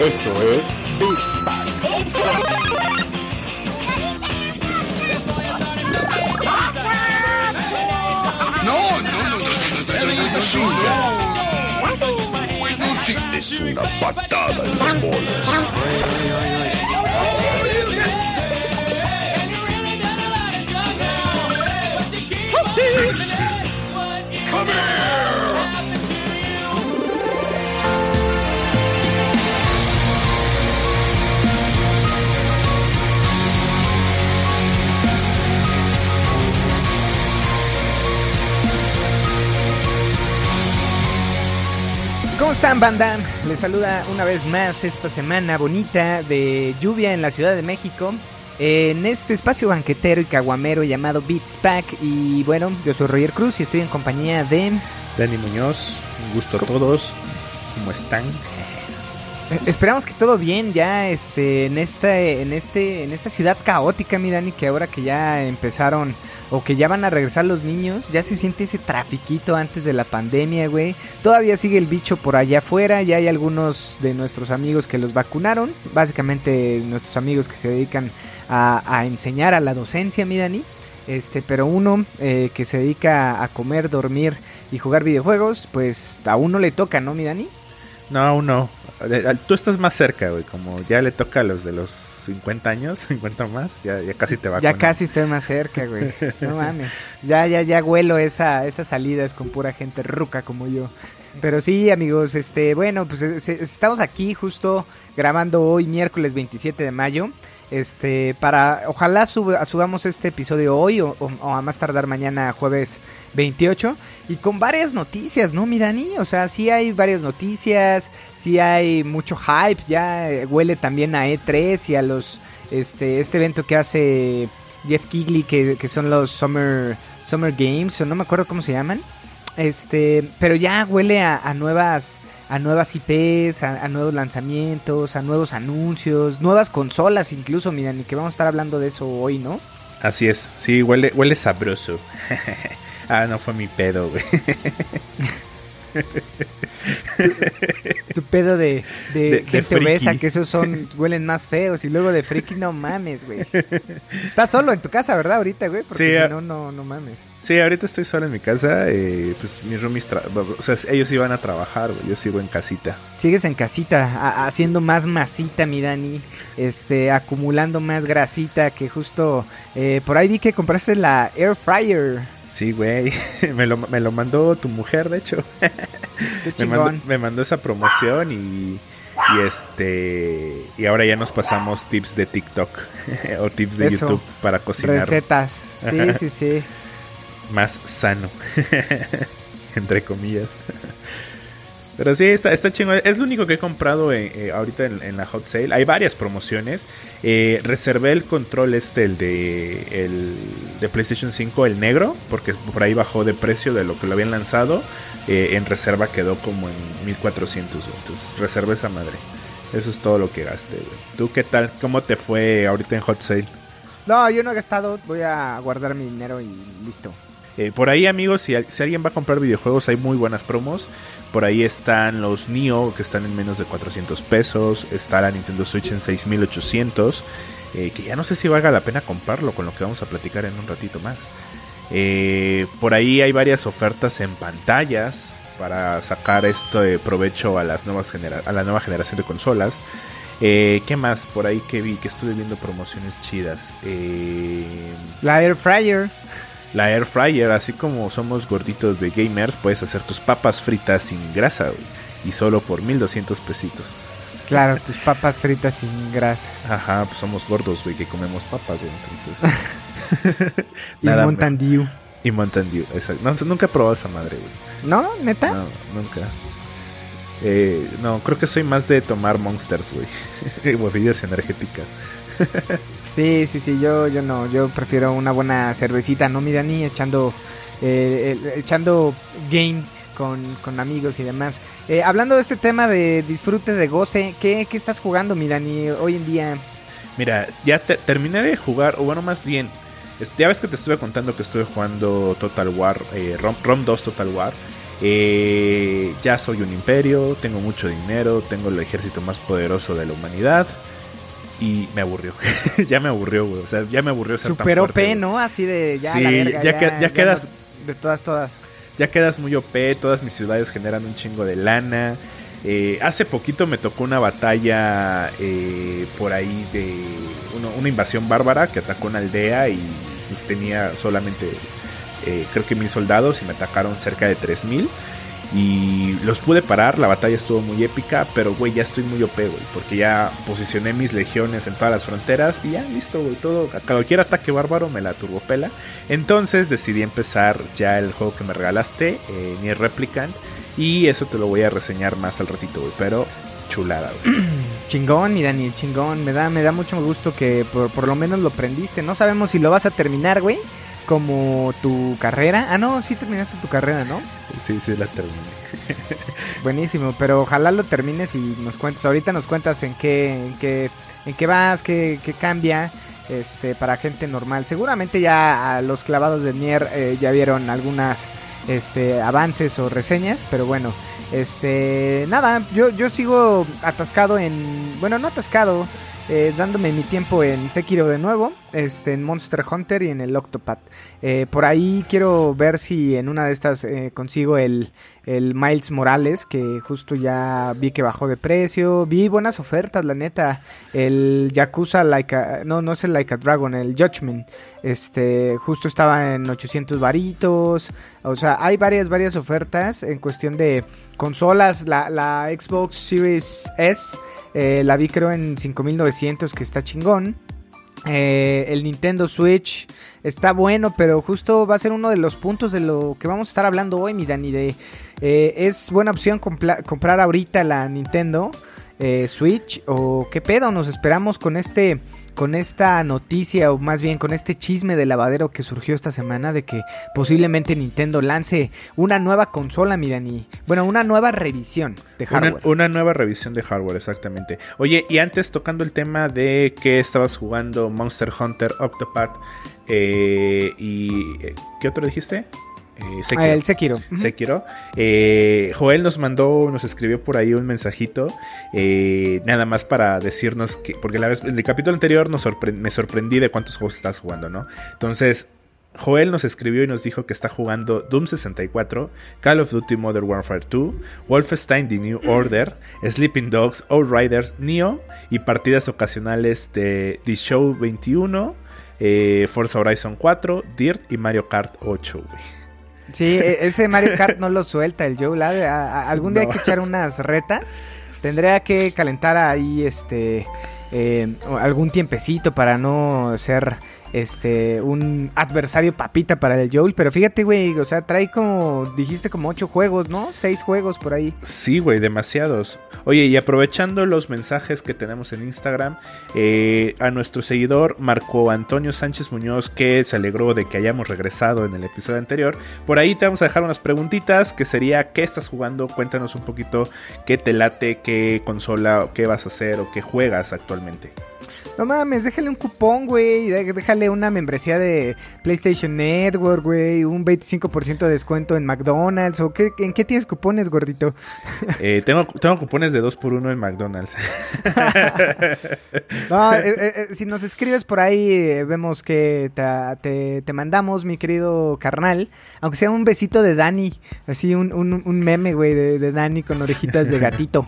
Esto es Beats No, no, no, no, no, no, no, no, Es una patada en las bolas. Están, banda? Les saluda una vez más esta semana bonita de lluvia en la Ciudad de México. En este espacio banquetero y caguamero llamado Beats Pack. Y bueno, yo soy Roger Cruz y estoy en compañía de. Dani Muñoz, un gusto a todos. ¿Cómo están? Eh, Esperamos que todo bien ya este en esta en este en esta ciudad caótica, mi Dani, que ahora que ya empezaron o que ya van a regresar los niños, ya se siente ese trafiquito antes de la pandemia, güey. Todavía sigue el bicho por allá afuera, ya hay algunos de nuestros amigos que los vacunaron, básicamente nuestros amigos que se dedican a, a enseñar a la docencia, mi Dani. Este, pero uno eh, que se dedica a comer, dormir y jugar videojuegos, pues a uno le toca, ¿no, mi Dani? No, aún no. Tú estás más cerca, güey. Como ya le toca a los de los 50 años, 50 más, ya, ya casi te va Ya casi estoy más cerca, güey. No mames. Ya, ya, ya huelo esa, esas salidas con pura gente ruca como yo. Pero sí, amigos, este, bueno, pues es- es- estamos aquí justo grabando hoy miércoles 27 de mayo. Este, para, ojalá sub- subamos este episodio hoy o, a más tardar mañana jueves 28 y con varias noticias, ¿no, mi Dani? O sea, sí hay varias noticias, sí hay mucho hype, ya eh, huele también a E3 y a los, este, este evento que hace Jeff Kigley, que, que son los Summer, Summer Games, o no me acuerdo cómo se llaman. Este, pero ya huele a nuevas a nuevas IPs, a, a nuevos lanzamientos, a nuevos anuncios, nuevas consolas incluso, miren, y que vamos a estar hablando de eso hoy, ¿no? Así es, sí, huele, huele sabroso. ah, no fue mi pedo, güey. Tu pedo de, de, De- de gente obesa, que esos son, huelen más feos, y luego de friki, no mames, güey. Estás solo en tu casa, ¿verdad? Ahorita, güey, porque Sí, si a- no, no, no mames. Sí, ahorita estoy solo en mi casa. eh, pues mis roomies, o sea, ellos iban a trabajar, güey. Yo sigo en casita. Sigues en casita, haciendo más masita, mi Dani, este, acumulando más grasita, que justo, eh, por ahí vi que compraste la Air Fryer. Sí, güey. me, lo, me lo mandó tu mujer, de hecho. Qué me, mandó, me mandó esa promoción y, y este y ahora ya nos pasamos tips de TikTok o tips de Eso. YouTube para cocinar Recetas, sí, sí, sí. Más sano entre comillas. Pero sí está está chingón. Es lo único que he comprado eh, eh, ahorita en, en la hot sale. Hay varias promociones. Eh, reservé el control este el de el de PlayStation 5 el negro porque por ahí bajó de precio de lo que lo habían lanzado. En reserva quedó como en 1400 güey. entonces reservé esa madre. Eso es todo lo que gasté tú qué tal cómo te fue ahorita en hot sale No, yo no he gastado, voy a guardar mi dinero y listo. Eh, por ahí, amigos, si, al- si alguien va a comprar videojuegos, hay muy buenas promos. Por ahí están los Nio, que están en menos de 400 pesos. Está la Nintendo Switch en 6800. eh, que ya no sé si valga la pena comprarlo, con lo que vamos a platicar en un ratito más. Eh, por ahí hay varias ofertas en pantallas para sacar esto de provecho a, las nuevas a la nueva generación de consolas. ¿Qué más? Por ahí que vi que estuve viendo promociones chidas. Eh, Fryer. La air fryer, así como somos gorditos de gamers, puedes hacer tus papas fritas sin grasa, güey, y solo por 1200 pesitos. Claro, tus papas fritas sin grasa. Ajá, pues somos gordos, güey, que comemos papas, güey, entonces. Y Mountain Dew. Y Mountain Dew, exacto. No, nunca he probado esa madre, güey. ¿No? ¿Neta? No, nunca. Eh, no, creo que soy más de tomar Monsters, güey. bebidas energéticas. Sí, sí, sí, yo, yo no, yo prefiero una buena cervecita, ¿no, mi Dani? Echando, eh, echando game con, con amigos y demás. Eh, hablando de este tema de disfrute, de goce, ¿qué, qué estás jugando, mi Dani, hoy en día? Mira, ya te- terminé de jugar, o bueno, más bien, ya ves que te estuve contando que estuve jugando Total War, eh, Rom, Rom 2 Total War. Eh, ya soy un imperio, tengo mucho dinero, tengo el ejército más poderoso de la humanidad. Y me aburrió. ya me aburrió, güey. O sea, ya me aburrió ser Super tan OP, fuerte. ¿no? Así de ya Sí, la verga, ya que- ya quedas- no- de todas, todas. Ya quedas muy OP, todas mis ciudades generan un chingo de lana. Eh, hace poquito me tocó una batalla eh, por ahí de uno- una invasión bárbara que atacó una aldea y pues, tenía solamente eh, creo que mil soldados y me atacaron cerca de 3000 y los pude parar, la batalla estuvo muy épica, pero güey, ya estoy muy OP, güey, porque ya posicioné mis legiones en todas las fronteras y ya listo, güey, todo, cualquier ataque bárbaro me la turbopela. Entonces decidí empezar ya el juego que me regalaste, eh, Nier Replicant, y eso te lo voy a reseñar más al ratito, güey, pero chulada, güey. Chingón, mi Dani, chingón. Me da, me da mucho gusto que por, por lo menos lo aprendiste. No sabemos si lo vas a terminar, güey. Como tu carrera. Ah, no, sí terminaste tu carrera, ¿no? Sí, sí, la terminé. Buenísimo, pero ojalá lo termines y nos cuentes. Ahorita nos cuentas en qué, en qué, en qué vas, qué, qué cambia. Este, para gente normal. Seguramente ya a los clavados de Nier eh, ya vieron algunas este, avances o reseñas, pero bueno, este, nada, yo, yo sigo atascado en, bueno, no atascado, eh, dándome mi tiempo en Sekiro de nuevo, este, en Monster Hunter y en el Octopath. Eh, por ahí quiero ver si en una de estas eh, consigo el, el Miles Morales, que justo ya vi que bajó de precio. Vi buenas ofertas, la neta. El Yakuza Like a- no, no es el Like a Dragon, el Judgment. Este, justo estaba en 800 varitos. O sea, hay varias, varias ofertas en cuestión de consolas. La, la Xbox Series S eh, la vi creo en 5900, que está chingón. Eh, el Nintendo Switch está bueno, pero justo va a ser uno de los puntos de lo que vamos a estar hablando hoy, mi Dani. De, eh, ¿Es buena opción comprar ahorita la Nintendo eh, Switch? ¿O qué pedo? Nos esperamos con este con esta noticia, o más bien con este chisme de lavadero que surgió esta semana de que posiblemente Nintendo lance una nueva consola, mi Dani. Bueno, una nueva revisión de hardware. una nueva revisión de hardware, exactamente. Oye, y antes tocando el tema de que estabas jugando Monster Hunter Octopath eh, y... eh, ¿Qué otro dijiste? Eh, Sekiro. Ah, el Sekiro. Eh, Joel nos mandó, nos escribió por ahí un mensajito, eh, nada más para decirnos que, porque la vez, en el capítulo anterior nos sorpre- me sorprendí de cuántos juegos estás jugando, ¿no? Entonces, Joel nos escribió y nos dijo que está jugando Doom 64, Call of Duty Modern Warfare 2, Wolfenstein The New Order, Sleeping Dogs, Outriders, Neo y partidas ocasionales de The Show 21, eh, Forza Horizon 4, Dirt y Mario Kart 8, güey. Sí, e- ese Mario Kart no lo suelta el Joe. la- a- a- algún día hay No. que echar unas retas. Tendría que calentar ahí este eh, algún tiempecito para no ser este un adversario papita para el Joel. Pero fíjate, güey, o sea, trae como, dijiste como ocho juegos, ¿no? Seis juegos por ahí. Sí, güey, demasiados. Oye, y aprovechando los mensajes que tenemos en Instagram, eh, a nuestro seguidor Marco Antonio Sánchez Muñoz, que se alegró de que hayamos regresado en el episodio anterior, por ahí te vamos a dejar unas preguntitas, que sería, ¿qué estás jugando? Cuéntanos un poquito qué te late, qué consola, qué vas a hacer o qué juegas actualmente. No mames, déjale un cupón, güey. Déjale una membresía de PlayStation Network, güey. Un 25% de descuento en McDonald's. ¿O qué, en qué tienes cupones, gordito? Eh, tengo, tengo cupones de 2x1 en McDonald's. No, eh, eh, eh, si nos escribes por ahí, vemos que te, te- te mandamos, mi querido carnal. Aunque sea un besito de Dani. Así un, un- un meme, güey, de, de Dani con orejitas de gatito.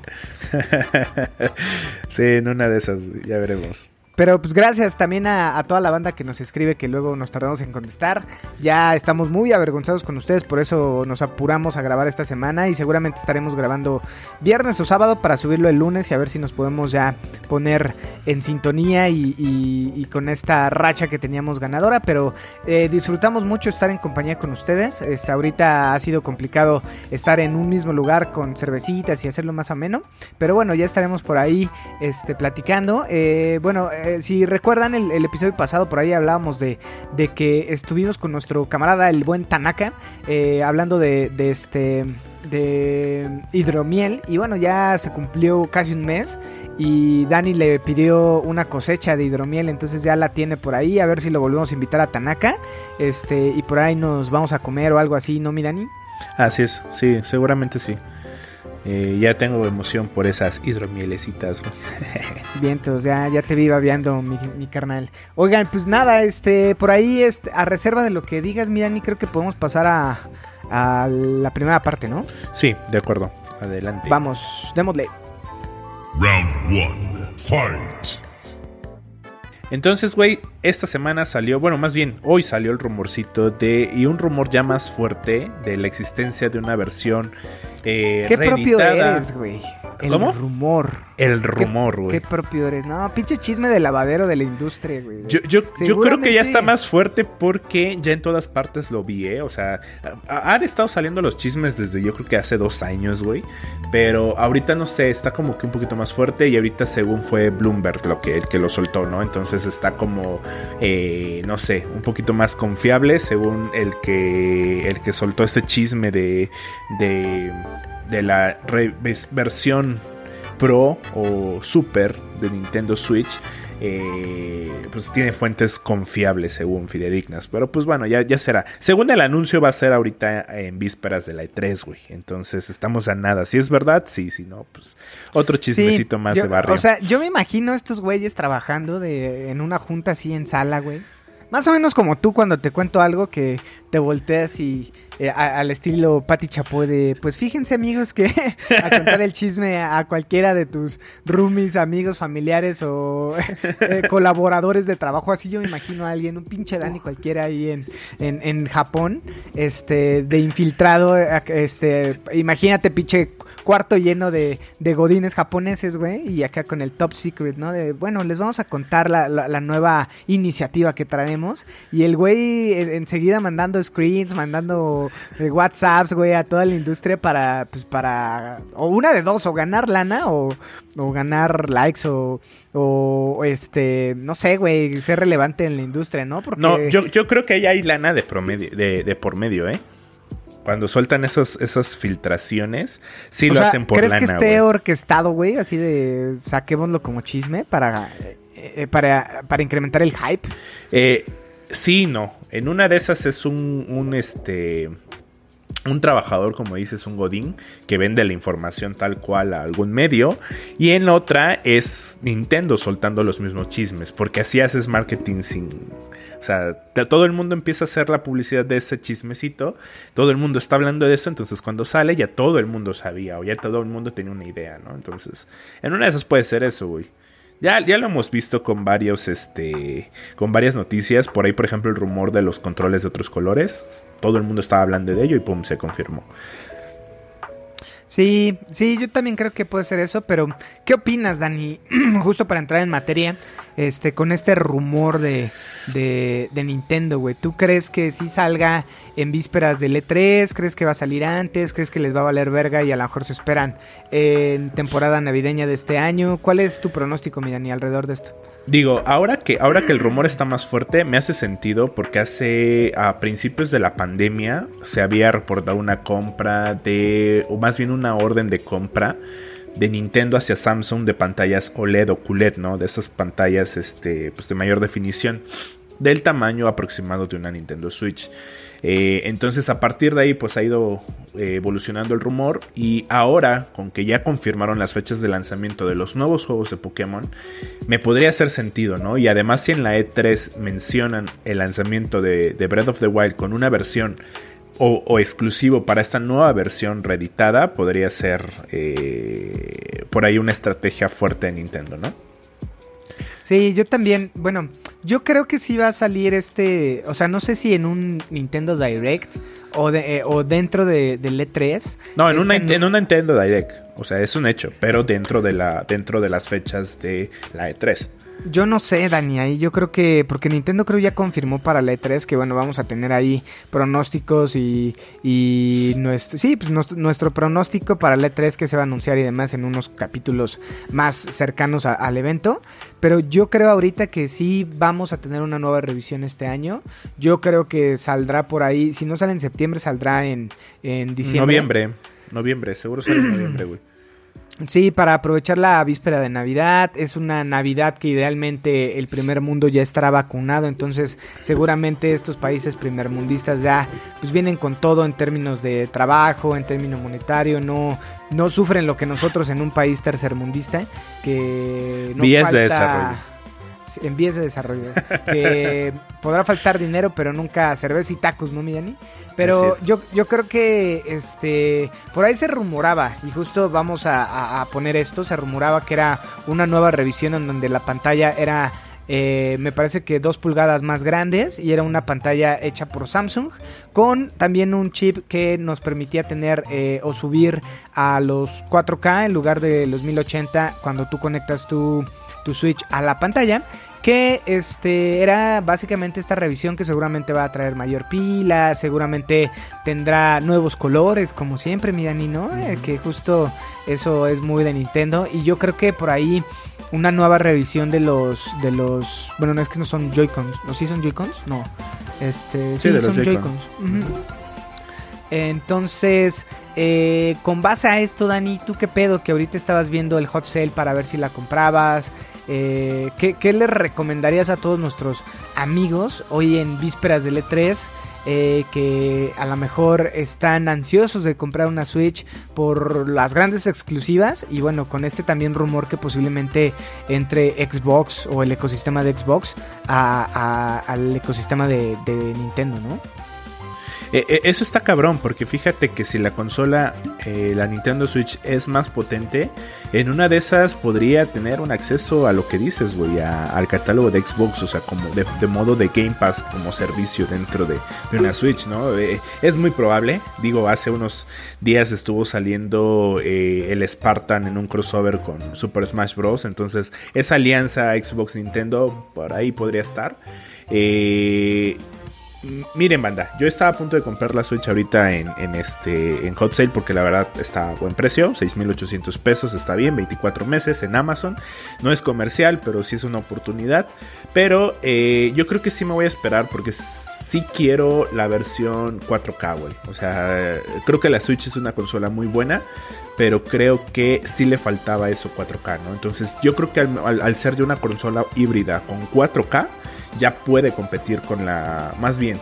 sí, en una de esas, ya veremos. Adiós. Pero pues gracias también a, toda la banda que nos escribe que luego nos tardamos en contestar. Ya estamos muy avergonzados con ustedes, por eso nos apuramos a grabar esta semana y seguramente estaremos grabando viernes o sábado para subirlo el lunes y a ver si nos podemos ya poner en sintonía y, con esta racha que teníamos ganadora. Pero eh, disfrutamos mucho estar en compañía con ustedes. Este, ahorita ha sido complicado estar en un mismo lugar con cervecitas y hacerlo más ameno. Pero bueno, ya estaremos por ahí este, platicando. Eh, bueno, si recuerdan el, el episodio pasado, por ahí hablábamos de, de que estuvimos con nuestro camarada, el buen Tanaka, eh, hablando de, de este de hidromiel y bueno ya se cumplió casi un mes y Dani le pidió una cosecha de hidromiel entonces ya la tiene por ahí a ver si lo volvemos a invitar a Tanaka este y por ahí nos vamos a comer o algo así no mi Dani Así es, sí, seguramente sí. Eh, ya tengo emoción por esas hidromielecitas. Vientos, ya, ya te vi babeando, mi, mi carnal. Oigan, pues nada, este, por ahí, este, a reserva de lo que digas, mi Dani, creo que podemos pasar a, a la primera parte, ¿no? Sí, de acuerdo. Adelante. Vamos, démosle. Round one. Fight. Entonces, güey, esta semana salió, bueno, más bien hoy salió el rumorcito de, y un rumor ya más fuerte de la existencia de una versión eh, ¿Qué propio reeditada. eres, güey? El ¿Cómo? rumor. El rumor, ¿Qué, güey. qué propio eres? No, pinche chisme de lavadero de la industria, güey. Yo, yo, yo creo que ya está más fuerte porque ya en todas partes lo vi, ¿eh? O sea, ha- han estado saliendo los chismes desde yo creo que hace dos años, güey. Pero ahorita no sé, está como que un poquito más fuerte y ahorita según fue Bloomberg lo que, el que lo soltó, ¿no? Entonces está como, eh, no sé, un poquito más confiable según el que, el que soltó este chisme de, de, la versión Pro o Super de Nintendo Switch. Eh, pues tiene fuentes confiables según fidedignas. Pero pues bueno, ya, ya será. Según el anuncio va a ser ahorita en vísperas de la E3, güey. Entonces estamos a nada. Si es verdad, sí, si no, pues otro chismecito Sí, más yo- de barrio. O sea, yo me imagino estos güeyes trabajando de, en una junta así en sala, güey. Más o menos como tú cuando te cuento algo que te volteas y eh, al estilo Pati Chapoy de, pues fíjense amigos que a contar el chisme a cualquiera de tus roomies, amigos, familiares o eh, colaboradores de trabajo. Así yo me imagino a alguien, un pinche Dani cualquiera ahí en, en, en Japón, este, de infiltrado, eh, este, imagínate pinche cuarto lleno de, de godines japoneses, güey, y acá con el top secret, ¿no? De, bueno, les vamos a contar la, la- nueva iniciativa que traemos. Y el güey enseguida mandando screens, mandando eh, WhatsApps, güey, a toda la industria para, pues para, o una de dos, o ganar lana o, o ganar likes o, o este, no sé, güey, ser relevante en la industria, ¿no? No, yo, yo creo que ahí hay lana de promedio, de, de por medio, ¿eh? Cuando sueltan esos, esas filtraciones, sí O lo sea, hacen por ¿Crees lana, que esté güey. orquestado, güey? Así de saquémoslo como chisme para, eh, eh, para, para incrementar el hype. Eh, sí, no. En una de esas es un, un este. Un trabajador, como dices, un Godín, que vende la información tal cual a algún medio. Y en otra es Nintendo soltando los mismos chismes. Porque así haces marketing sin. O sea, todo el mundo empieza a hacer la publicidad de ese chismecito. Todo el mundo está hablando de eso. Entonces, cuando sale, ya todo el mundo sabía. O ya todo el mundo tenía una idea, ¿no? Entonces, en una de esas puede ser eso, güey. Ya, ya lo hemos visto con varios, este, con varias noticias. Por ahí, por ejemplo, el rumor de los controles de otros colores. Todo el mundo estaba hablando de ello y pum, se confirmó. Sí, sí, yo también creo que puede ser eso, pero ¿qué opinas, Dani? Justo para entrar en materia, este, con este rumor de, de, de Nintendo, güey. ¿Tú crees que sí salga en vísperas del E3? ¿Crees que va a salir antes? ¿Crees que les va a valer verga y a lo mejor se esperan en temporada navideña de este año? ¿Cuál es tu pronóstico, mi Dani, alrededor de esto? Digo, ahora que, ahora que el rumor está más fuerte, me hace sentido porque hace a principios de la pandemia se había reportado una compra de, o más bien una orden de compra de Nintendo hacia Samsung de pantallas OLED o QLED, ¿no? De estas pantallas este, pues de mayor definición, del tamaño aproximado de una Nintendo Switch. Eh, entonces a partir de ahí pues ha ido eh, evolucionando el rumor y ahora con que ya confirmaron las fechas de lanzamiento de los nuevos juegos de Pokémon me podría hacer sentido, ¿no? Y además si en la E3 mencionan el lanzamiento de, Breath of the Wild con una versión o, o exclusivo para esta nueva versión reeditada, podría ser eh, por ahí una estrategia fuerte de Nintendo, ¿no? Sí, yo también, bueno, yo creo que sí va a salir este, o sea, no sé si en un Nintendo Direct o, de, eh, o dentro de, del E3. No, en, Este, una, no- en una Nintendo Direct. O sea, es un hecho, pero dentro de, la, dentro de las fechas de la E E3. Yo no sé, Dani, ahí yo creo que, porque Nintendo creo ya confirmó para la E3 que bueno, vamos a tener ahí pronósticos y, y nuestro, sí, pues nuestro, pronóstico para la E3 que se va a anunciar y demás en unos capítulos más cercanos al evento, pero yo creo ahorita que sí vamos a tener una nueva revisión este año, yo creo que saldrá por ahí, si no sale en septiembre saldrá en, en diciembre. Noviembre. Noviembre, seguro sale en noviembre, güey. Sí, para aprovechar la víspera de Navidad. Es una Navidad que idealmente el primer mundo ya estará vacunado. Entonces, seguramente estos países primermundistas ya pues vienen con todo en términos de trabajo, en términos monetario. No, no sufren lo que nosotros en un país tercermundista. Que no Vías de falta- desarrollo. En vías de desarrollo. que podrá faltar dinero, pero nunca cerveza y tacos, ¿no, mi Dani? Pero yo, yo creo que este por ahí se rumoraba, y justo vamos a, a- a poner esto, se rumoraba que era una nueva revisión en donde la pantalla era, eh, me parece que dos pulgadas más grandes, y era una pantalla hecha por Samsung, con también un chip que nos permitía tener eh, o subir a los 4K en lugar de los 1080 cuando tú conectas tu, tu Switch a la pantalla que este era básicamente esta revisión que seguramente va a traer mayor pila, seguramente tendrá nuevos colores, como siempre, mi Dani, ¿no? Eh, que justo eso es muy de Nintendo. Y yo creo que por ahí una nueva revisión de los. de los. Bueno, no es que no son Joy-Cons. ¿No sí son Joy-Cons? No. Este. Sí, de los son Joy-Con. Joy-Cons. Entonces, eh, con base a esto, Dani, ¿tú qué pedo? Que ahorita estabas viendo el hot sale para ver si la comprabas. Eh, ¿qué, qué le recomendarías a todos nuestros amigos hoy en vísperas del E3? eh, que a lo mejor están ansiosos de comprar una Switch por las grandes exclusivas y bueno, con este también rumor que posiblemente entre Xbox o el ecosistema de Xbox a- a- al ecosistema de, de Nintendo, ¿no? Eh, eh, eso está cabrón, porque fíjate que si la consola, eh, la Nintendo Switch es más potente, en una de esas podría tener un acceso a lo que dices, güey, al catálogo de Xbox, o sea, como de, modo de Game Pass como servicio dentro de, de una Switch, ¿no? Es muy probable, digo, hace unos días estuvo saliendo el Spartan en un crossover con Super Smash Bros., entonces esa alianza Xbox-Nintendo por ahí podría estar. Eh, Miren, banda, yo estaba a punto de comprar la Switch ahorita en, en este en Hot Sale porque la verdad está a buen precio, 6.800 pesos, está bien, 24 meses en Amazon. No es comercial, pero sí es una oportunidad. Pero eh, yo creo que sí me voy a esperar porque sí quiero la versión 4K, güey. O sea, creo que la Switch es una consola muy buena, pero creo que sí le faltaba eso 4K, ¿no? Entonces yo creo que al, al- ser ya una consola híbrida con 4K, ya puede competir con la... Más bien.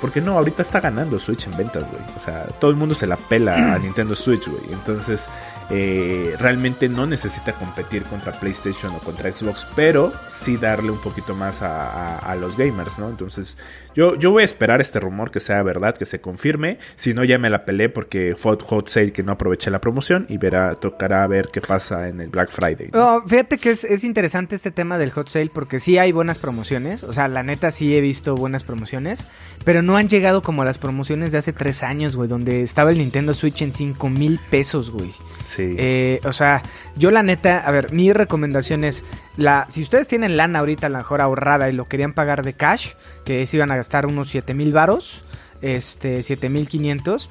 Porque no, ahorita está ganando Switch en ventas, güey. O sea, todo el mundo se la pela a Nintendo Switch, güey. Entonces, eh, realmente no necesita competir contra PlayStation o contra Xbox, pero sí darle un poquito más a, a- a los gamers, ¿no? Entonces, yo, yo voy a esperar este rumor que sea verdad, que se confirme. Si no, ya me la pelé porque fue hot sale que no aproveché la promoción y verá, tocará ver qué pasa en el Black Friday. ¿no? No, fíjate que es, es interesante este tema del hot sale porque sí hay buenas promociones. O sea, la neta sí he visto buenas promociones. Pero no han llegado como las promociones de hace tres años, güey. Donde estaba el Nintendo Switch en 5 mil pesos, güey. Sí. Eh, o sea, yo la neta, a ver, mi recomendación es, la, si ustedes tienen lana ahorita a lo mejor ahorrada y lo querían pagar de cash, que se iban a gastar unos 7 mil varos, este, 7 mil 500,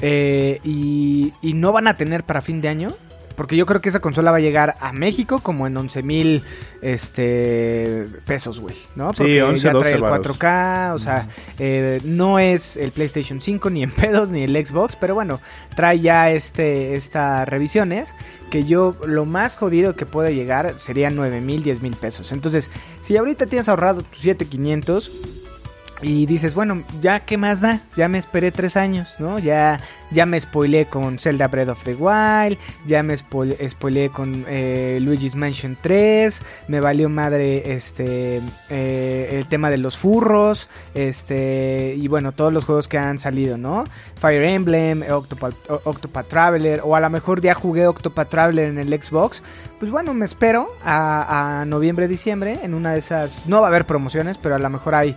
eh, y, y no van a tener para fin de año, porque yo creo que esa consola va a llegar a México como en 11 mil este, pesos, güey, ¿no? Sí, Porque 11, ya 12 trae el varos. 4K, o sea, eh, no es el PlayStation 5 ni en pedos ni el Xbox, pero bueno, trae ya este estas revisiones que yo lo más jodido que puede llegar sería 9 mil, 10 mil pesos. Entonces, si ahorita tienes ahorrado tus 7500 y dices, bueno, ya qué más da, ya me esperé tres años, ¿no? Ya, ya me spoileé con Zelda Breath of the Wild, ya me spoil- spoileé con eh, Luigi's Mansion 3, me valió madre este eh, el tema de los furros, este y bueno, todos los juegos que han salido, ¿no? Fire Emblem, Octopath Traveler, o a lo mejor ya jugué Octopath Traveler en el Xbox, pues bueno, me espero a, a noviembre, diciembre, en una de esas, no va a haber promociones, pero a lo mejor hay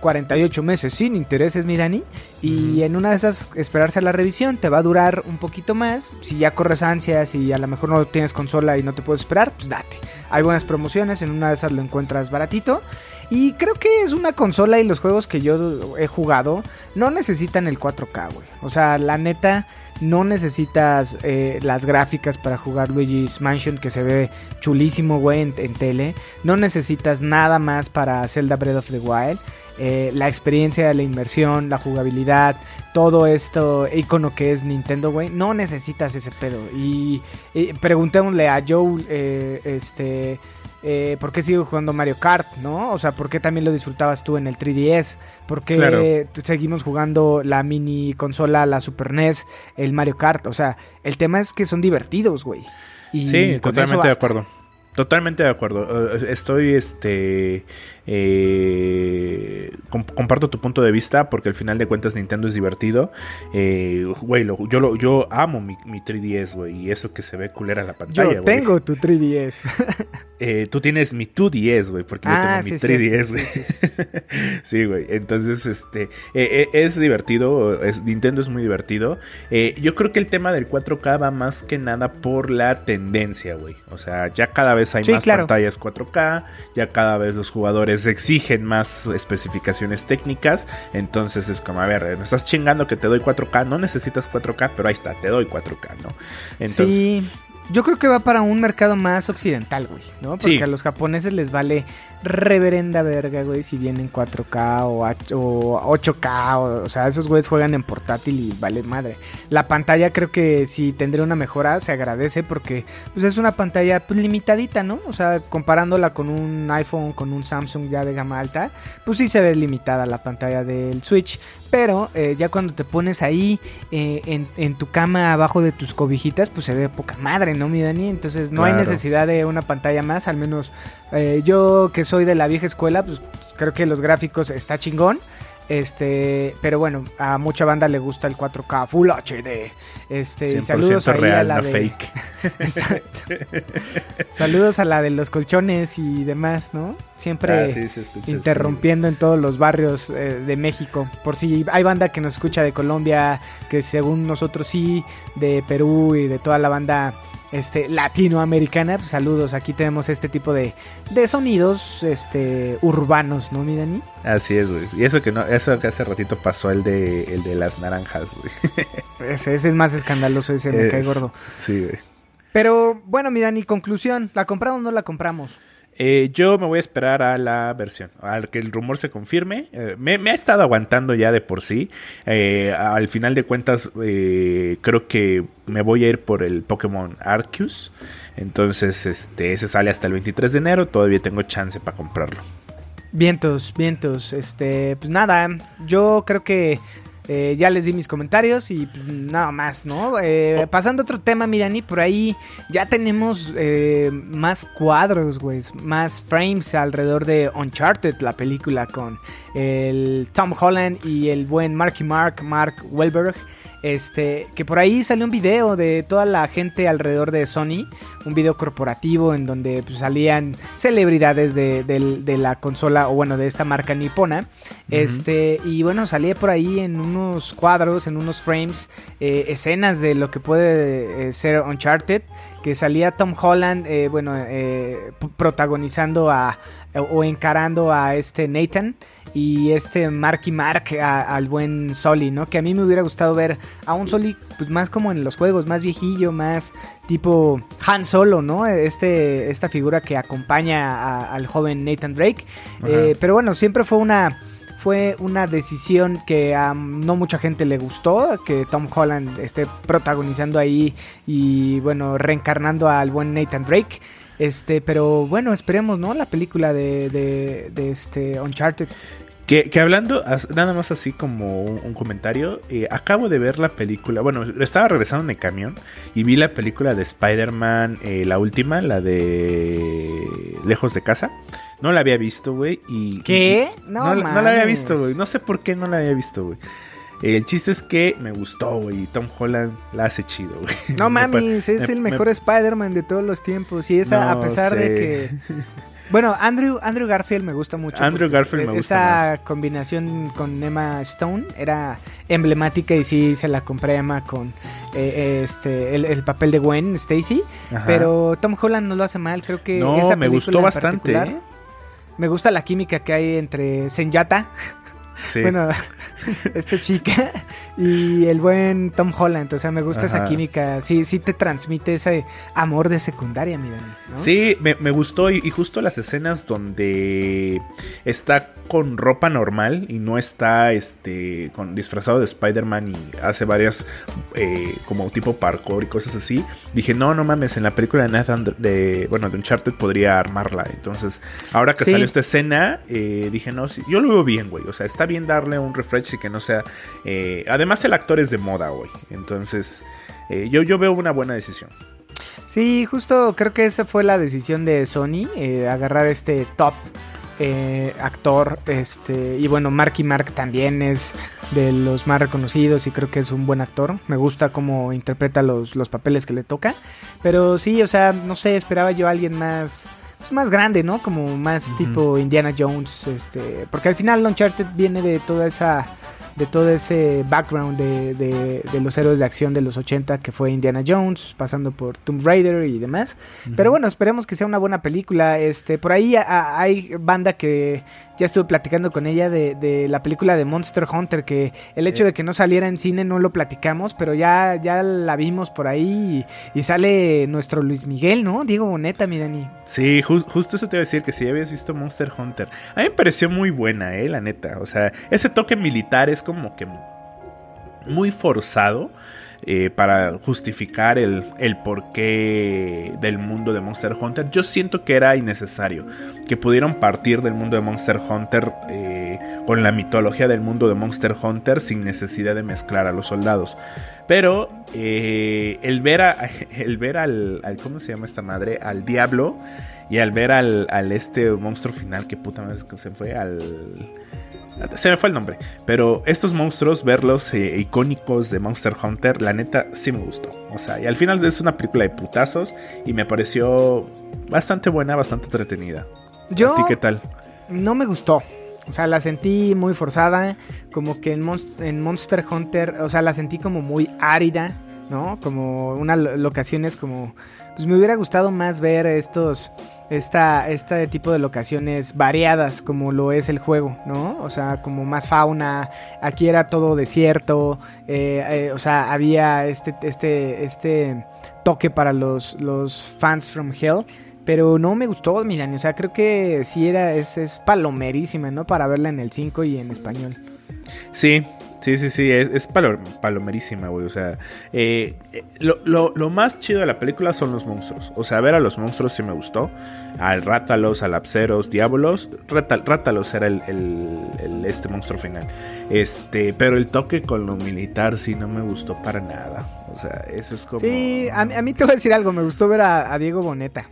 48 meses sin intereses, mi Dani. Y en una de esas, esperarse a la revisión te va a durar un poquito más. Si ya corres ansias y a lo mejor no tienes consola y no te puedes esperar, pues date. Hay buenas promociones, en una de esas lo encuentras baratito. Y creo que es una consola y los juegos que yo he jugado no necesitan el 4K, güey. O sea, la neta, no necesitas eh, las gráficas para jugar Luigi's Mansion, que se ve chulísimo, güey, en, en tele. No necesitas nada más para Zelda Breath of the Wild. Eh, la experiencia, la inmersión, la jugabilidad, todo esto icono que es Nintendo, güey, no necesitas ese pedo. Y, y preguntémosle a Joe, eh, este, eh, ¿por qué sigo jugando Mario Kart, no? O sea, ¿por qué también lo disfrutabas tú en el 3DS? ¿Por qué Claro. seguimos jugando la mini consola, la Super NES, el Mario Kart? O sea, el tema es que son divertidos, güey. Y Sí, totalmente de acuerdo. Totalmente de acuerdo. Eh, Estoy, este, eh, com- comparto tu punto de vista porque al final de cuentas Nintendo es divertido. Eh, güey, lo- yo, lo- yo amo mi, mi 3DS, güey, y eso que se ve culera la pantalla, Yo tengo tu 3DS. Eh, tú tienes mi 2DS, güey, porque Ah, yo tengo mi sí, 3DS, sí, güey. sí, güey. Entonces, este, eh, eh, es divertido. Es, Nintendo es muy divertido. Eh, yo creo que el tema del 4K va más que nada por la tendencia, güey. O sea, ya cada vez hay Sí, más claro. pantallas 4K, ya cada vez los jugadores exigen más especificaciones técnicas. Entonces es como, a ver, me estás chingando que te doy 4K, no necesitas 4K, pero ahí está, te doy 4K, ¿no? Entonces, sí, yo creo que va para un mercado más occidental, güey, ¿no? Porque Sí. a los japoneses les vale reverenda verga, güey, si vienen 4K o, H- o 8K, o, o sea, esos güeyes juegan en portátil y vale madre. La pantalla creo que si tendría una mejora se agradece porque pues es una pantalla pues, limitadita, ¿no? O sea, comparándola con un iPhone, con un Samsung ya de gama alta, pues sí se ve limitada la pantalla del Switch. Pero eh, ya cuando te pones ahí eh, en, en tu cama abajo de tus cobijitas, pues se ve poca madre, ¿no, mi Dani? Entonces no hay necesidad de una pantalla más, al menos eh, yo que soy de la vieja escuela, pues creo que los gráficos está chingón. Este, pero bueno, a mucha banda le gusta el 4K Full HD. Este, y 100% saludos ahí a la no de- fake. Exacto. Saludos a la de los colchones y demás, ¿no? Siempre Ah, sí, se escucha, interrumpiendo en todos los barrios eh, de México. Por si hay banda que nos escucha de Colombia, que según nosotros sí, de Perú y de toda la banda este latinoamericana, pues saludos. Aquí tenemos este tipo de, de sonidos este urbanos, ¿no, mi Dani? Así es, güey. Y eso que no, eso que hace ratito pasó el de el de las naranjas, güey. Ese, ese es más escandaloso, ese me cae Es- gordo. Sí, güey. Pero bueno, mi Dani, conclusión, ¿la compramos o no la compramos? Eh, yo me voy a esperar a la versión, al que el rumor se confirme. Eh, me, ha estado aguantando ya de por sí. Eh, al final de cuentas, creo que me voy a ir por el Pokémon Arceus. Entonces, este, ese sale hasta el 23 de enero. Todavía tengo chance para comprarlo. Vientos, vientos. Este, pues nada, yo creo que eh, ya les di mis comentarios y pues, nada más, ¿no? Eh, pasando a otro tema, Mirani, por ahí ya tenemos eh, más cuadros, güey, más frames alrededor de Uncharted, la película con el Tom Holland y el buen Marky Mark, Mark Wahlberg. Este, que por ahí salió un video de toda la gente alrededor de Sony, un video corporativo en donde pues, salían celebridades de, de la consola o bueno de esta marca nipona. Este, y bueno, salía por ahí en unos cuadros, en unos frames, eh, escenas de lo que puede eh, ser Uncharted, que salía Tom Holland, eh, bueno, eh, protagonizando a o encarando a este Nathan y este Marky Mark a- al buen Soli, ¿no? Que a mí me hubiera gustado ver a un Soli pues más como en los juegos, más viejillo, más tipo Han Solo, ¿no? Este esta figura que acompaña a- al joven Nathan Drake. Eh, pero bueno, siempre fue una fue una decisión que a no mucha gente le gustó, que Tom Holland esté protagonizando ahí y bueno, reencarnando al buen Nathan Drake. Este, pero bueno, esperemos, ¿no? La película de, de, este Uncharted. Que, que hablando, nada más así como un, un comentario, eh, acabo de ver la película, bueno, estaba regresando en el camión y vi la película de Spider-Man, eh, la última, la de Lejos de Casa. No la había visto, güey. Y, ¿Qué? y- No no, la- no la había visto, güey. No sé por qué no la había visto, güey. Eh, el chiste es que me gustó, güey. Tom Holland la hace chido, güey. No Me mames, es me- el me- mejor Spider-Man de todos los tiempos. Y esa, a pesar de que. Bueno, Andrew, Andrew Garfield me gusta mucho. Andrew Garfield me gusta Esa combinación con Emma Stone era emblemática y sí se la compré a Emma con eh, este el, el papel de Gwen Stacy. Ajá. Pero Tom Holland no lo hace mal, creo que No, esa me película gustó bastante, ¿eh? Me gusta la química que hay entre Senyata Sí. Bueno, esta chica y el buen Tom Holland. O sea, me gusta esa química. Sí, sí te transmite ese amor de secundaria, mi Dani, ¿no? Sí, me, me gustó y, y justo las escenas donde está con ropa normal y no está este con disfrazado de Spider-Man y hace varias eh, como tipo parkour y cosas así. Dije, no, no mames, en la película de Nathan de, bueno, de Uncharted podría armarla. Entonces, ahora que Sí. salió esta escena, eh, dije, no, sí, yo lo veo bien, güey. O sea, está bien darle un refresh y que no sea... eh, además, el actor es de moda, güey. Entonces, eh, yo, yo veo una buena decisión. Sí, justo creo que esa fue la decisión de Sony, eh, agarrar este top eh, actor, este, y bueno, Marky Mark también es de los más reconocidos y creo que es un buen actor. Me gusta cómo interpreta los, los papeles que le toca, pero sí, o sea, no sé, esperaba yo a alguien más, pues, más grande, ¿no? Como más tipo Indiana Jones, este, porque al final Uncharted viene de toda esa de todo ese background de, de- de los héroes de acción de los 80 que fue Indiana Jones, pasando por Tomb Raider y demás. Pero bueno, esperemos que sea una buena película. Este, por ahí a- a- hay banda que ya estuve platicando con ella de, de la película de Monster Hunter, que el hecho de que no saliera en cine no lo platicamos, pero ya, ya la vimos por ahí y, y sale nuestro Luis Miguel, ¿no? Diego Boneta, mi Dani. Sí, jus- justo eso te iba a decir, que si ya habías visto Monster Hunter. A mí me pareció muy buena, eh, la neta. O sea, ese toque militar es como que muy forzado eh, para justificar el, el porqué del mundo de Monster Hunter. Yo siento que era innecesario. Que pudieron partir del mundo de Monster Hunter eh, con la mitología del mundo de Monster Hunter sin necesidad de mezclar a los soldados. Pero eh, el ver, a, el ver al, al- ¿Cómo se llama esta madre? Al diablo. Y al ver al, al este monstruo final, que puta madre se fue, al... Se me fue el nombre. Pero estos monstruos, verlos eh, icónicos de Monster Hunter, la neta sí me gustó. O sea, y al final es una película de putazos y me pareció bastante buena, bastante entretenida. Yo ¿A ti qué tal? no me gustó. O sea, la sentí muy forzada, como que en, Monst- en Monster Hunter, o sea, la sentí como muy árida, ¿no? Como unas lo- locaciones como... Pues me hubiera gustado más ver estos... Esta, este tipo de locaciones variadas como lo es el juego, ¿no? O sea, como más fauna, aquí era todo desierto, eh, eh, o sea, había este, este, este toque para los, los fans from Hell, pero no me gustó, Milani. O sea, creo que sí era, es, es palomerísima, ¿no? Para verla en el 5 y en español. Sí, sí, sí, sí, es, es palo- palomerísima, güey. O sea, eh, eh, lo, lo- lo más chido de la película son los monstruos. O sea, ver a los monstruos sí me gustó. Al Rátalos, al Apseros, Diabolos. Rátalos era el, el- este monstruo final. Este, pero el toque con lo militar sí no me gustó para nada. O sea, eso es como. Sí, a, a mí te voy a decir algo. Me gustó ver a Diego Boneta.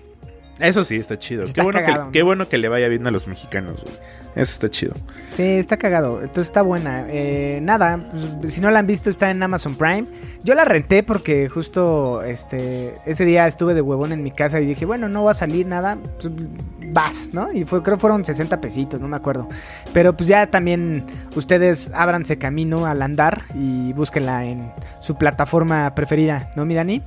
Eso sí, está chido. Está qué, bueno cagado, que, ¿no? qué bueno que le vaya bien a los mexicanos, güey. Eso está chido. Sí, está cagado. Entonces está buena. Eh, nada, pues, si no la han visto, está en Amazon Prime. Yo la renté porque justo este ese día estuve de huevón en mi casa y dije, bueno, no va a salir nada. Pues, vas, ¿no? Y fue, creo que fueron 60 pesitos, no me acuerdo. Pero pues ya también ustedes ábranse camino al andar y búsquenla en su plataforma preferida, ¿no, mi Dani?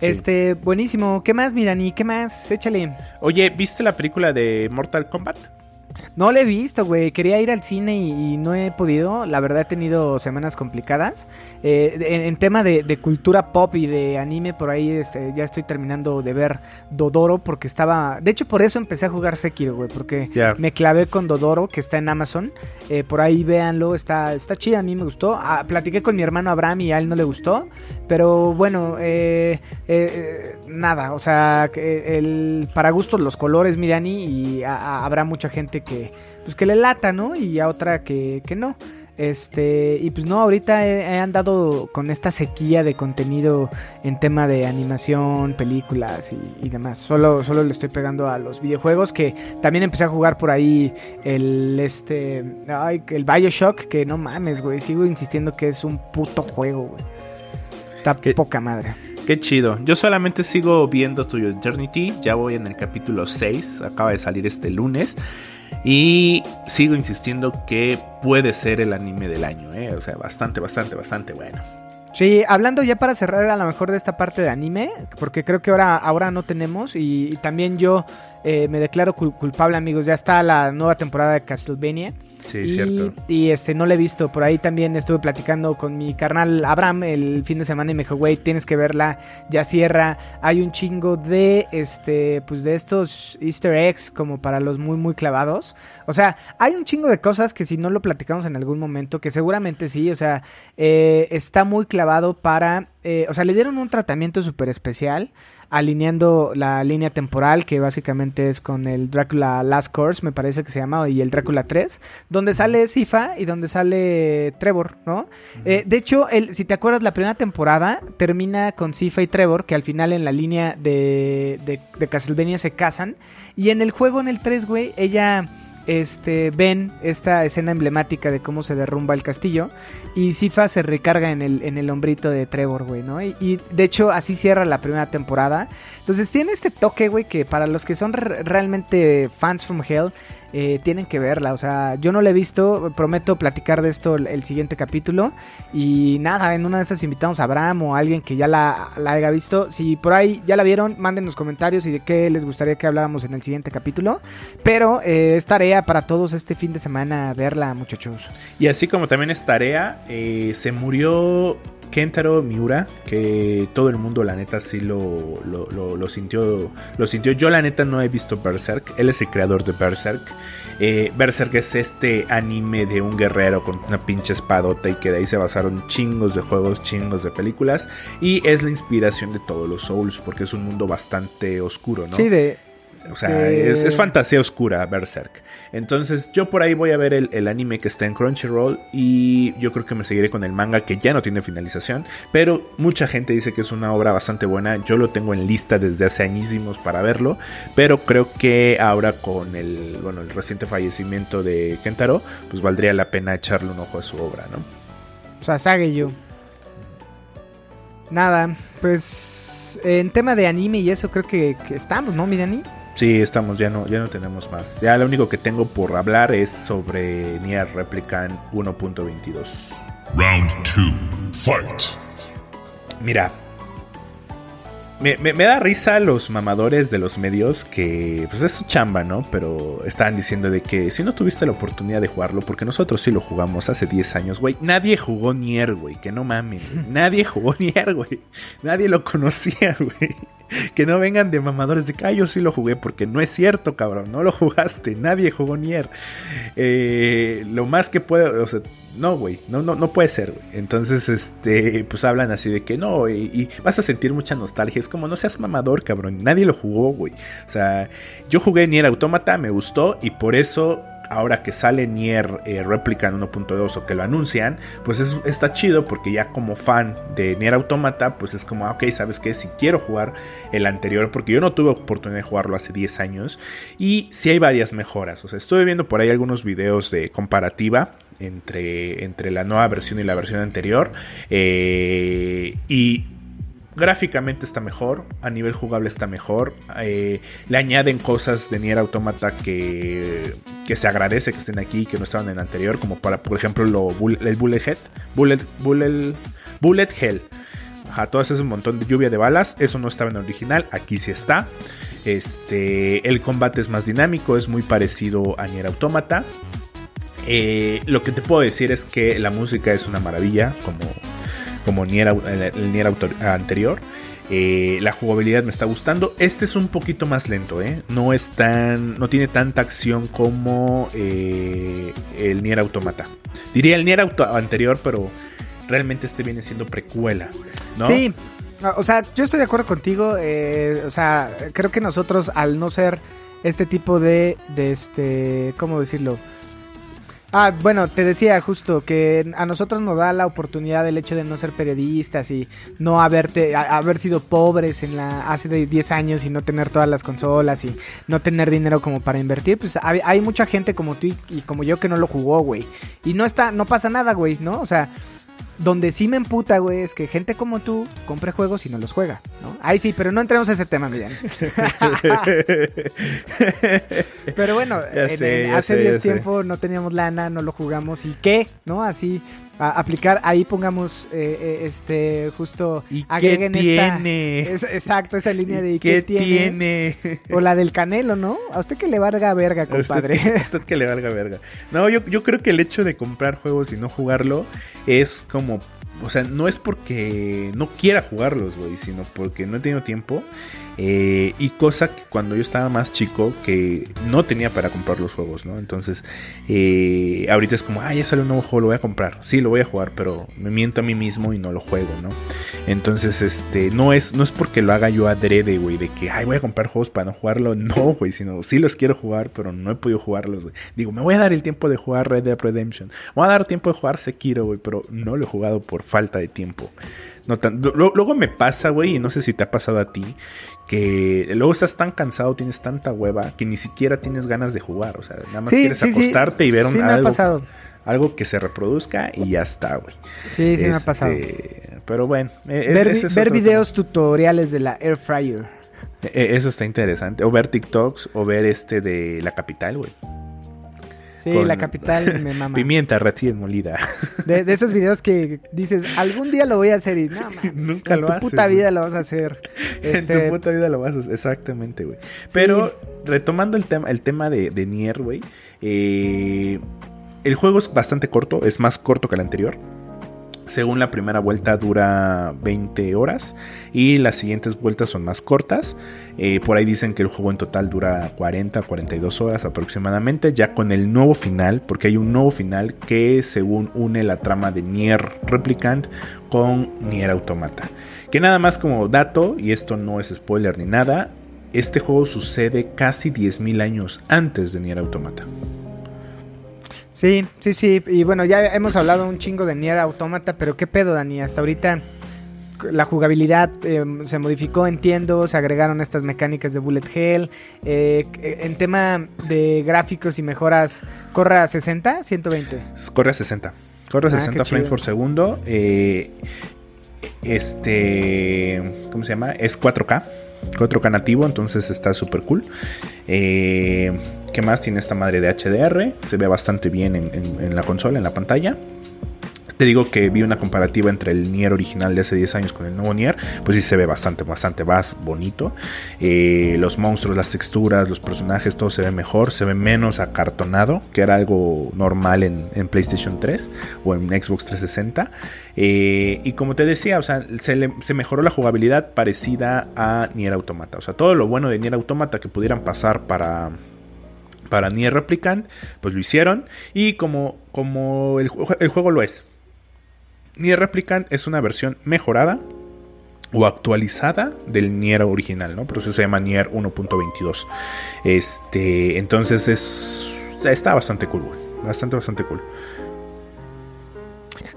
Sí. Este, buenísimo. ¿Qué más, mi Dani? ¿Qué más? Échale. Oye, ¿viste la película de Mortal Kombat? No lo he visto, güey. Quería ir al cine y, y no he podido. La verdad he tenido semanas complicadas. Eh, en, en tema de, de cultura pop y de anime, por ahí este, ya estoy terminando de ver Dodoro porque estaba... De hecho, por eso empecé a jugar Sekiro, güey. Porque me clavé con Dodoro, que está en Amazon. Eh, por ahí véanlo, está, está chida, a mí me gustó. Ah, platiqué con mi hermano Abraham y a él no le gustó. Pero bueno, eh, eh, nada, o sea, el, para gustos los colores, mi Dani, y a- a- habrá mucha gente que, pues, que le lata, ¿no? Y a otra que, que no. Este, y pues no, ahorita he, he andado con esta sequía de contenido en tema de animación, películas y, y demás. Solo, solo le estoy pegando a los videojuegos que también empecé a jugar por ahí el este, ay, el Bioshock, que no mames, güey, sigo insistiendo que es un puto juego, güey. Está ¿Qué? poca madre. Qué chido. Yo solamente sigo viendo tu Eternity. Ya voy en el capítulo 6. Acaba de salir este lunes. Y sigo insistiendo que puede ser el anime del año. ¿eh? O sea, bastante, bastante, bastante bueno. Sí, hablando ya para cerrar a lo mejor de esta parte de anime, porque creo que ahora, ahora no tenemos y, y también yo eh, me declaro cul- culpable amigos, ya está la nueva temporada de Castlevania Sí, y, cierto. y, este no lo he visto. Por ahí también estuve platicando con mi carnal Abraham el fin de semana y me dijo, güey, tienes que verla, ya cierra. Hay un chingo de este, pues de estos easter eggs como para los muy, muy clavados. O sea, hay un chingo de cosas que si no lo platicamos en algún momento, que seguramente sí, o sea, eh, está muy clavado para, eh, o sea, le dieron un tratamiento súper especial alineando la línea temporal que básicamente es con el Drácula Last Course, me parece que se llama, y el Drácula 3, donde sale Sifa y donde sale Trevor, ¿no? Eh, de hecho, el, si te acuerdas, la primera temporada termina con Sifa y Trevor, que al final en la línea de, de, de Castlevania se casan, y en el juego, en el 3, güey, ella este, ven esta escena emblemática de cómo se derrumba el castillo y Sifa se recarga en el, en el hombrito de Trevor, güey, ¿no? Y, y, de hecho así cierra la primera temporada. Entonces tiene este toque, güey, que para los que son re realmente fans from Hell, eh, tienen que verla. O sea, yo no la he visto, prometo platicar de esto el, siguiente capítulo. Y nada, en una de esas invitamos a Abraham o a alguien que ya la, la haya visto. Si por ahí ya la vieron, manden los comentarios y de qué les gustaría que habláramos en el siguiente capítulo. Pero eh, es tarea para todos este fin de semana verla, muchachos. Y así como también es tarea, eh, se murió Kentaro Miura, que todo el mundo la neta sí lo, lo, lo, lo, sintió, lo sintió. Yo la neta no he visto Berserk, él es el creador de Berserk. Eh, Berserk es este anime de un guerrero con una pinche espadota y que de ahí se basaron chingos de juegos, chingos de películas. Y es la inspiración de todos los Souls, porque es un mundo bastante oscuro, ¿no? Sí, de, o sea, eh... es, es, fantasía oscura, Berserk. Entonces, yo por ahí voy a ver el, anime que está en Crunchyroll. Y yo creo que me seguiré con el manga que ya no tiene finalización. Pero mucha gente dice que es una obra bastante buena. Yo lo tengo en lista desde hace añísimos para verlo. Pero creo que ahora con el, bueno, el reciente fallecimiento de Kentaro, pues valdría la pena echarle un ojo a su obra, ¿no? O sea, Sageyu. Nada, pues en tema de anime y eso creo que, que estamos, ¿no, mi Dani? Sí, estamos, ya no, ya no tenemos más. Ya lo único que tengo por hablar es sobre Nier Replicant 1.22. Round 2. Fight. Mira. Me, me, me, da risa los mamadores de los medios que, pues es su chamba, ¿no? Pero estaban diciendo de que si no tuviste la oportunidad de jugarlo, porque nosotros sí lo jugamos hace 10 años, güey. Nadie jugó Nier, güey, que no mames. Nadie jugó Nier, güey. Nadie lo conocía, güey. Que no vengan de mamadores de que ah, yo sí lo jugué, porque no es cierto, cabrón. No lo jugaste. Nadie jugó Nier. Eh, lo más que puede, o sea, no, güey, no, no, no puede ser, güey. Entonces, este, pues hablan así de que no, y, vas a sentir mucha nostalgia. Es como, no seas mamador, cabrón. Nadie lo jugó, güey. O sea, yo jugué Nier Automata, me gustó, y por eso ahora que sale Nier eh, Replicant 1.2 o que lo anuncian, pues es, está chido porque ya como fan de Nier Automata, pues es como, ok, ¿sabes qué? Si quiero jugar el anterior, porque yo no tuve oportunidad de jugarlo hace 10 años, y si sí hay varias mejoras, o sea, estuve viendo por ahí algunos videos de comparativa entre, entre la nueva versión y la versión anterior, eh, y gráficamente está mejor, a nivel jugable está mejor, eh, le añaden cosas de Nier Automata que, que se agradece que estén aquí, que no estaban en el anterior, como para, por ejemplo, lo, el Bullet Head, Bullet, Bullet, Bullet Hell. Ajá, todo eso es un montón de lluvia de balas, eso no estaba en el original, aquí sí está. Este, el combate es más dinámico, es muy parecido a Nier Automata. Eh, lo que te puedo decir es que la música es una maravilla, como como el, Nier anterior. Eh, la jugabilidad me está gustando. Este es un poquito más lento, ¿eh? No es tan. No tiene tanta acción como eh, el Nier Automata. Diría el Nier Auto anterior, pero realmente este viene siendo precuela. Sí. O sea, yo estoy de acuerdo contigo. O sea, creo que nosotros, al no ser este tipo de. de este. ¿Cómo decirlo? Ah, bueno, te decía justo que a nosotros nos da la oportunidad el hecho de no ser periodistas y no haberte, haber sido pobres en la hace 10 años y no tener todas las consolas y no tener dinero como para invertir, pues hay, hay mucha gente como tú y, y, como yo que no lo jugó, güey. Y no está, no pasa nada, güey, ¿no? O sea, donde sí me emputa, güey, es que gente como tú compre juegos y no los juega, ¿no? Ahí sí, pero no entremos a ese tema, Millán. pero bueno, sé, en, hace sé, 10 tiempo no teníamos lana, no lo jugamos y qué, ¿no? Así a aplicar, ahí pongamos eh, eh, este justo ¿Y qué agreguen esta- tiene? es- exacto, esa línea de ¿y ¿Qué qué, tiene? tiene? O la del canelo, ¿no? A usted que le valga verga, A usted compadre. a usted que le valga verga. No, yo, yo creo que el hecho de comprar juegos y no jugarlo es como. O sea, no es porque no quiera jugarlos, güey, sino porque no he tenido tiempo. Eh, y cosa que cuando yo estaba más chico, que no tenía para comprar los juegos, ¿no? Entonces, eh, ahorita es como, ah, ya sale un nuevo juego, lo voy a comprar. Sí, lo voy a jugar, pero me miento a mí mismo y no lo juego, ¿no? Entonces, este, no es, no es porque lo haga yo adrede, güey, de que, ay, voy a comprar juegos para no jugarlo. No, güey, sino sí los quiero jugar, pero no he podido jugarlos, güey. Digo, me voy a dar el tiempo de jugar Red Dead Redemption. Voy a dar tiempo de jugar Sekiro, güey, pero no lo he jugado por falta de tiempo. No tan- lo- luego me pasa, güey, y no sé si te ha pasado a ti, que luego estás tan cansado, tienes tanta hueva, que ni siquiera tienes ganas de jugar. O sea, nada más Sí, quieres sí, sí. acostarte y ver un, Sí, me ha algo, pasado. algo que se reproduzca y ya está, güey. Sí, sí me ha Este, pasado. Pero bueno, eh, es- ver es videos tutoriales de la Air Fryer. Eh, Eso está interesante. O ver TikToks o ver este de la capital, güey. Sí, Con- la capital me mama. Pimienta recién molida. De, de esos videos que dices, algún día lo voy a hacer y no, mames, Nunca en lo tu haces, puta güey. vida lo vas a hacer. en Este, tu puta vida lo vas a hacer. Exactamente, güey. Pero retomando el tema, el tema de, de Nier, güey. eh, el juego es bastante corto, es más corto que el anterior. Según la primera vuelta dura 20 horas y las siguientes vueltas son más cortas. Eh, por ahí dicen que el juego en total dura 40 42 horas aproximadamente, ya con el nuevo final, porque hay un nuevo final que según une la trama de Nier Replicant con Nier Automata. Que nada más como dato, y esto no es spoiler ni nada, este juego sucede casi 10.000 años antes de Nier Automata. Sí, sí, sí. Y bueno, ya hemos hablado un chingo de Nier Automata, pero qué pedo, Dani. Hasta ahorita la jugabilidad eh, se modificó, entiendo, se agregaron estas mecánicas de Bullet Hell. eh, en tema de gráficos y mejoras, ¿corre a 60? 120. Corre a 60. Corre a Ah, 60 qué frames por segundo. eh, este. ¿Cómo se llama? Es 4K. 4K nativo, entonces está súper cool. Eh, ¿Qué más? Tiene esta madre de HDR. Se ve bastante bien en, la consola, en la pantalla. Te digo que vi una comparativa entre el Nier original de hace 10 años con el nuevo Nier. Pues sí se ve bastante, bastante más bonito. Eh, los monstruos, las texturas, los personajes, todo se ve mejor. Se ve menos acartonado, que era algo normal en, PlayStation 3 o en Xbox 360. Eh, y como te decía, o sea, se, se mejoró la jugabilidad parecida a Nier Automata. O sea, todo lo bueno de Nier Automata que pudieran pasar para para Nier Replicant, pues lo hicieron. Y como, como el, el juego lo es. Nier Replicant es una versión mejorada o actualizada del Nier original, ¿no? Por eso se llama Nier 1.22. Este, entonces es está bastante cool. Bastante, bastante cool.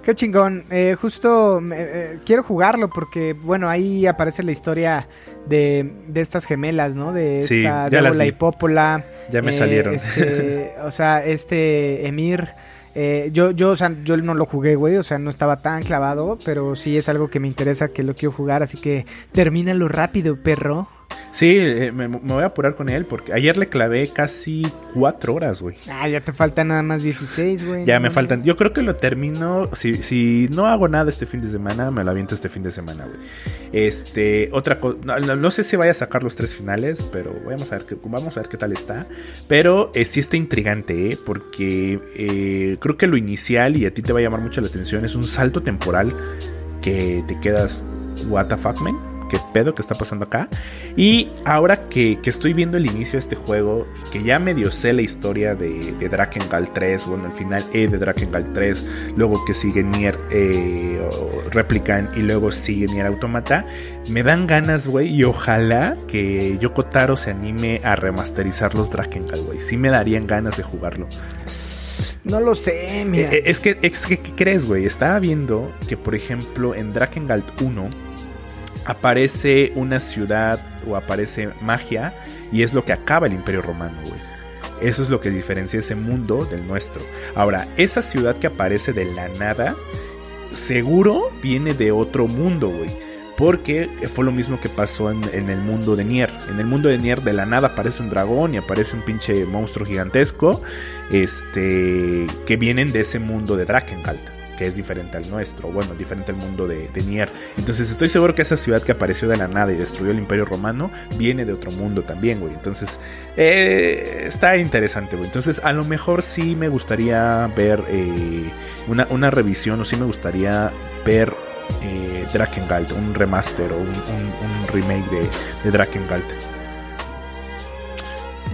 Qué chingón. Eh, justo eh, quiero jugarlo porque, bueno, ahí aparece la historia de, de estas gemelas, ¿no? De Sí, esta ya Débola vi. y Pópola. Ya me Eh, salieron. este, o sea, este Emir. eh, yo, yo, o sea, yo no lo jugué, güey. O sea, no estaba tan clavado. Pero sí es algo que me interesa que lo quiero jugar. Así que termínalo rápido, perro. Sí, eh, me, me voy a apurar con él porque ayer le clavé casi cuatro horas, güey. Ah, ya te faltan nada más 16, güey. Ya no me faltan. Yo creo que lo termino. Si, si no hago nada este fin de semana, me lo aviento este fin de semana, güey. Este, otra cosa. No, no- no sé si vaya a sacar los tres finales, pero vamos a ver qué, vamos a ver qué tal está. Pero eh, sí está intrigante, ¿eh? Porque eh, creo que lo inicial y a ti te va a llamar mucho la atención es un salto temporal que te quedas. ¿What the fuck, man? ¿Qué pedo que está pasando acá? Y ahora que, que estoy viendo el inicio de este juego y que ya medio sé la historia de, de Drakengard 3, bueno, el final E de Drakengard 3, luego que sigue Nier eh, Replicant y luego sigue Nier Automata, me dan ganas, güey, y ojalá que Yoko Taro se anime a remasterizar los Drakengard, güey. Sí me darían ganas de jugarlo. No lo sé, mira. Eh, eh, es que, es que, ¿qué crees, güey? Estaba viendo que, por ejemplo, en Drakengard 1 aparece una ciudad o aparece magia y es lo que acaba el Imperio Romano, güey. Eso es lo que diferencia ese mundo del nuestro. Ahora, esa ciudad que aparece de la nada, seguro viene de otro mundo, güey. Porque fue lo mismo que pasó en, el mundo de Nier. En el mundo de Nier de la nada aparece un dragón y aparece un pinche monstruo gigantesco. Este. Que vienen de ese mundo de Drakengard. Que es diferente al nuestro, bueno, diferente al mundo de, de, Nier. Entonces estoy seguro que esa ciudad que apareció de la nada y destruyó el imperio romano viene de otro mundo también, güey. Entonces eh, está interesante, güey. Entonces a lo mejor sí me gustaría ver eh, una, una, revisión o sí me gustaría ver eh, un remaster o un, remake de, de.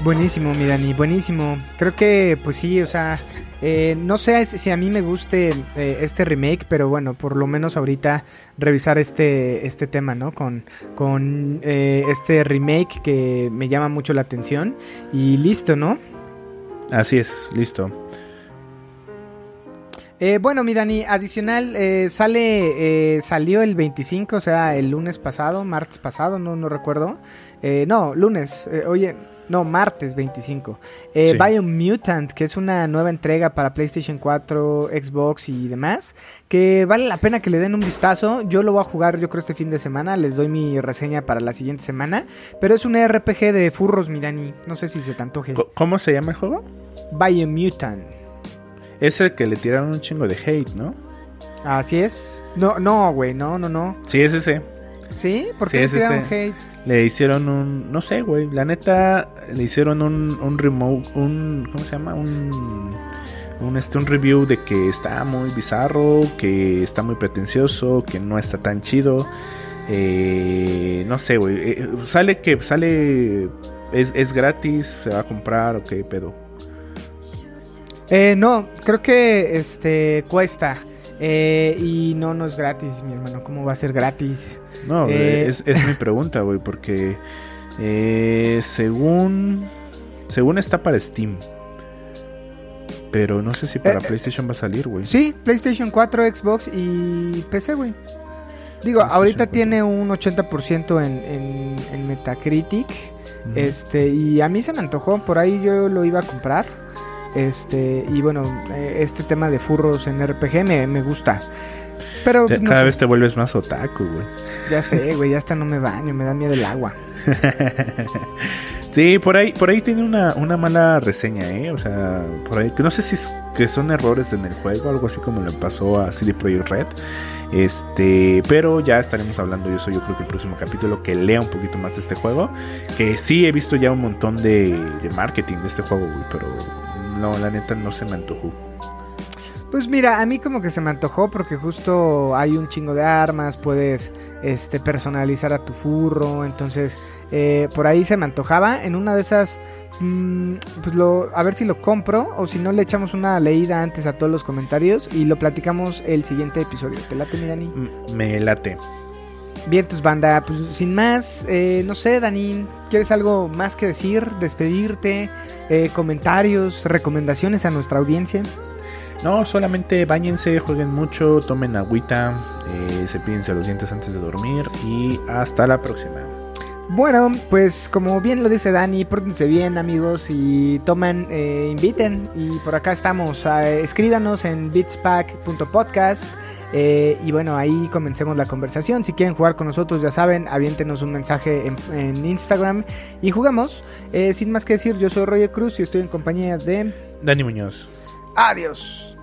Buenísimo, mi Dani, buenísimo. Creo que, pues sí, o sea, eh, no sé si a mí me guste eh, este remake, pero bueno, por lo menos ahorita revisar este, este tema, ¿no? Con, con eh, este remake que me llama mucho la atención. Y listo, ¿no? Así es, listo. Eh, bueno, mi Dani, adicional, eh, sale, eh, salió el 25, o sea, el lunes pasado, martes pasado, no, no recuerdo. no, lunes, oye, no, martes 25. Eh, sí. Biomutant, que es una nueva entrega para PlayStation 4, Xbox y demás, que vale la pena que le den un vistazo. Yo lo voy a jugar, yo creo, este fin de semana. Les doy mi reseña para la siguiente semana. Pero es un RPG de furros, mi Dani. No sé si se te antoje. ¿Cómo se llama el juego? Biomutant. Es el que le tiraron un chingo de hate, ¿no? Así es. No, no, güey, no, no, no. Sí, es ese. ¿Sí? ¿Por qué sí, le tiraron hate? Le hicieron un. No sé, güey. La neta, le hicieron un, un remote. Un. ¿Cómo se llama? Un. Un, este, un review de que está muy bizarro, que está muy pretencioso, que no está tan chido. Eh, no sé, güey. Eh, sale que sale. Es, es, gratis, se va a comprar o qué pedo. Eh, no, creo que este cuesta. Eh, y no, no es gratis, mi hermano. ¿Cómo va a ser gratis? No, eh, es, es, mi pregunta, güey, porque eh, según según está para Steam. Pero no sé si para PlayStation va a salir, güey. Sí, PlayStation 4, Xbox y PC, güey. Digo, ahorita 4. tiene un 80% en, en, en Metacritic. Este, y a mí se me antojó, por ahí yo lo iba a comprar. Este, y bueno, este tema de furros en RPG me, me gusta. Pero ya, no cada sé. vez te vuelves más otaku, güey. Ya sé, güey, ya hasta no me baño, me da miedo el agua. sí, por ahí, por ahí tiene una, una mala reseña, eh. O sea, por ahí, no sé si es que son errores en el juego, algo así como le pasó a CD Projekt Red. Este, pero ya estaremos hablando, yo soy yo creo que el próximo capítulo que lea un poquito más de este juego. Que sí he visto ya un montón de, de marketing de este juego, güey, pero no, la neta no se me antojó. Pues mira, a mí como que se me antojó porque justo hay un chingo de armas, puedes este, personalizar a tu furro, entonces eh, por ahí se me antojaba. En una de esas, mmm, pues lo, a ver si lo compro o si no le echamos una leída antes a todos los comentarios y lo platicamos el siguiente episodio. ¿Te late, mi Dani? Me late. Bien, tus banda, pues sin más, eh, no sé, Dani, ¿quieres algo más que decir? ¿Despedirte? Eh, ¿Comentarios? ¿Recomendaciones a nuestra audiencia? No, solamente bañense, jueguen mucho, tomen agüita, eh, cepillense los dientes antes de dormir y hasta la próxima. Bueno, pues como bien lo dice Dani, pórtense bien amigos y toman, eh, inviten y por acá estamos, escríbanos en beatspack.podcast eh, y bueno, ahí comencemos la conversación, si quieren jugar con nosotros ya saben, aviéntenos un mensaje en, en Instagram y jugamos, eh, sin más que decir, yo soy Roger Cruz y estoy en compañía de... Dani Muñoz. Adiós.